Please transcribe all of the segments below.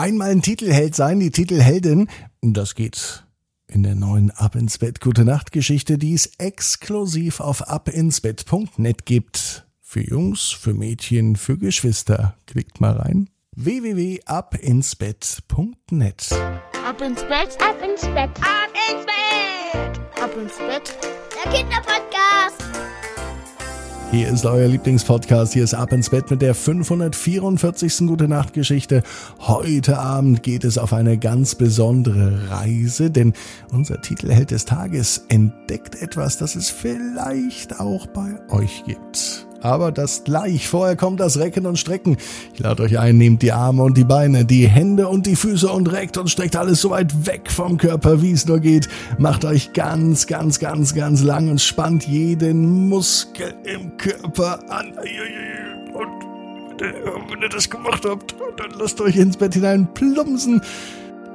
Einmal ein Titelheld sein, die Titelheldin, das geht in der neuen Ab ins Bett Gute Nacht Geschichte, die es exklusiv auf abinsbett.net gibt. Für Jungs, für Mädchen, für Geschwister. Klickt mal rein. www.abinsbett.net Ab ins Bett, ab ins Bett, ab ins Bett, ab ins Bett. Der Kinderpodcast. Hier ist euer Lieblingspodcast. Hier ist Ab ins Bett mit der 544. Gute Nacht Geschichte. Heute Abend geht es auf eine ganz besondere Reise, denn unser Titelheld des Tages entdeckt etwas, das es vielleicht auch bei euch gibt. Aber das gleich. Vorher kommt das Recken und Strecken. Ich lade euch ein, nehmt die Arme und die Beine, die Hände und die Füße und reckt und streckt alles so weit weg vom Körper, wie es nur geht. Macht euch ganz, ganz, ganz, ganz lang und spannt jeden Muskel im Körper an. Und wenn ihr das gemacht habt, dann lasst euch ins Bett hinein plumpsen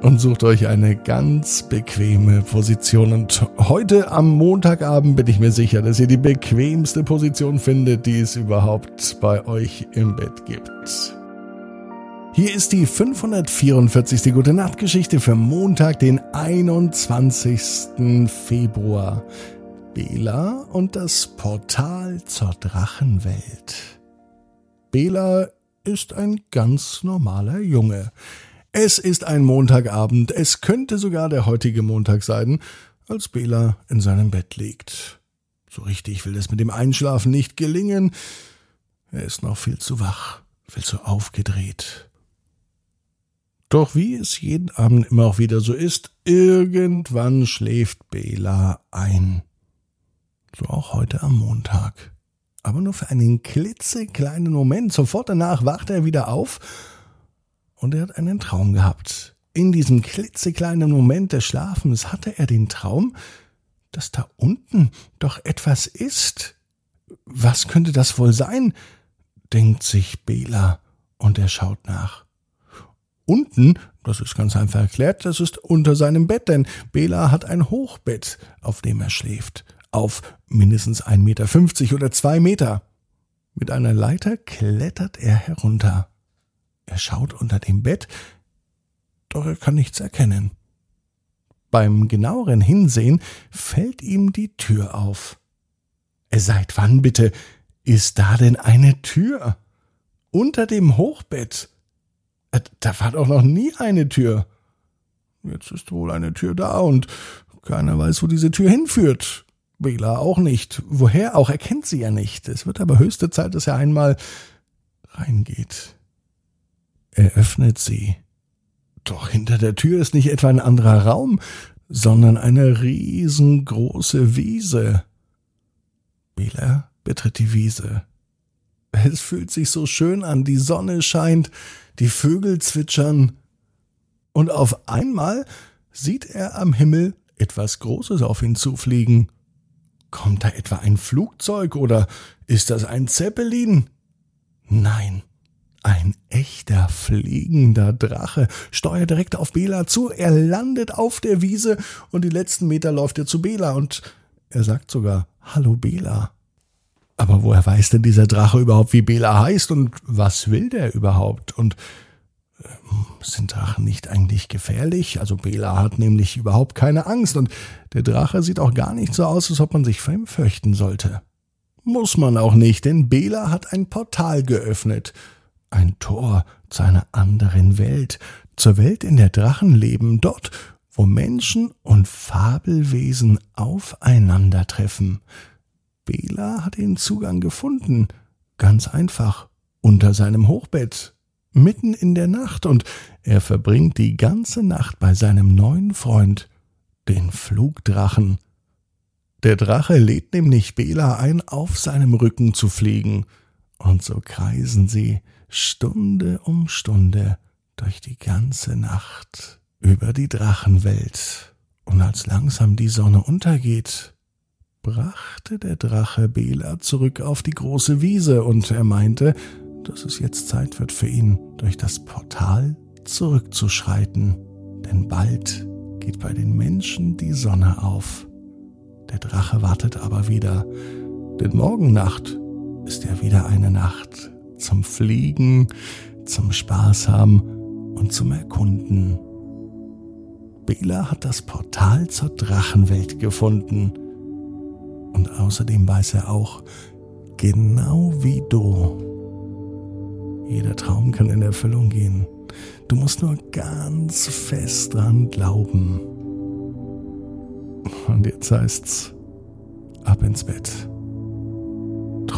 und sucht euch eine ganz bequeme Position. Und heute am Montagabend bin ich mir sicher, dass ihr die bequemste Position findet, die es überhaupt bei euch im Bett gibt. Hier ist die 544. Gute Nacht Geschichte für Montag, den 21. Februar. Bela und das Portal zur Drachenwelt. Bela ist ein ganz normaler Junge. Es ist ein Montagabend, es könnte sogar der heutige Montag sein, als Bela in seinem Bett liegt. So richtig will es mit dem Einschlafen nicht gelingen. Er ist noch viel zu wach, viel zu aufgedreht. Doch wie es jeden Abend immer auch wieder so ist, irgendwann schläft Bela ein. So auch heute am Montag. Aber nur für einen klitzekleinen Moment. Sofort danach wacht er wieder auf und er hat einen Traum gehabt. In diesem klitzekleinen Moment des Schlafens hatte er den Traum, dass da unten doch etwas ist. Was könnte das wohl sein? denkt sich Bela und er schaut nach. Unten, das ist ganz einfach erklärt, das ist unter seinem Bett, denn Bela hat ein Hochbett, auf dem er schläft, auf mindestens 1,50 Meter oder zwei Meter. Mit einer Leiter klettert er herunter. Er schaut unter dem Bett, doch er kann nichts erkennen. Beim genaueren Hinsehen fällt ihm die Tür auf. Seit wann bitte ist da denn eine Tür? Unter dem Hochbett. Äh, da war doch noch nie eine Tür. Jetzt ist wohl eine Tür da und keiner weiß, wo diese Tür hinführt. Bela auch nicht. Woher auch, er kennt sie ja nicht. Es wird aber höchste Zeit, dass er einmal reingeht. Er öffnet sie. Doch hinter der Tür ist nicht etwa ein anderer Raum, sondern eine riesengroße Wiese. Bela betritt die Wiese. Es fühlt sich so schön an, die Sonne scheint, die Vögel zwitschern, und auf einmal sieht er am Himmel etwas Großes auf ihn zufliegen. Kommt da etwa ein Flugzeug oder ist das ein Zeppelin? Nein, ein echter fliegender Drache steuert direkt auf Bela zu. Er landet auf der Wiese und die letzten Meter läuft er zu Bela und er sagt sogar Hallo Bela. Aber woher weiß denn dieser Drache überhaupt, wie Bela heißt und was will der überhaupt? Und äh, sind Drachen nicht eigentlich gefährlich? Also Bela hat nämlich überhaupt keine Angst und der Drache sieht auch gar nicht so aus, als ob man sich vor ihm fürchten sollte. Muss man auch nicht, denn Bela hat ein Portal geöffnet ein Tor zu einer anderen Welt, zur Welt, in der Drachen leben, dort, wo Menschen und Fabelwesen aufeinandertreffen. Bela hat den Zugang gefunden, ganz einfach, unter seinem Hochbett, mitten in der Nacht, und er verbringt die ganze Nacht bei seinem neuen Freund, den Flugdrachen. Der Drache lädt nämlich Bela ein, auf seinem Rücken zu fliegen, und so kreisen sie Stunde um Stunde durch die ganze Nacht über die Drachenwelt. Und als langsam die Sonne untergeht, brachte der Drache Bela zurück auf die große Wiese und er meinte, dass es jetzt Zeit wird für ihn, durch das Portal zurückzuschreiten, denn bald geht bei den Menschen die Sonne auf. Der Drache wartet aber wieder, denn morgen Nacht ist ja wieder eine Nacht zum Fliegen, zum Spaß haben und zum Erkunden. Bela hat das Portal zur Drachenwelt gefunden. Und außerdem weiß er auch, genau wie du, jeder Traum kann in Erfüllung gehen. Du musst nur ganz fest dran glauben. Und jetzt heißt's, ab ins Bett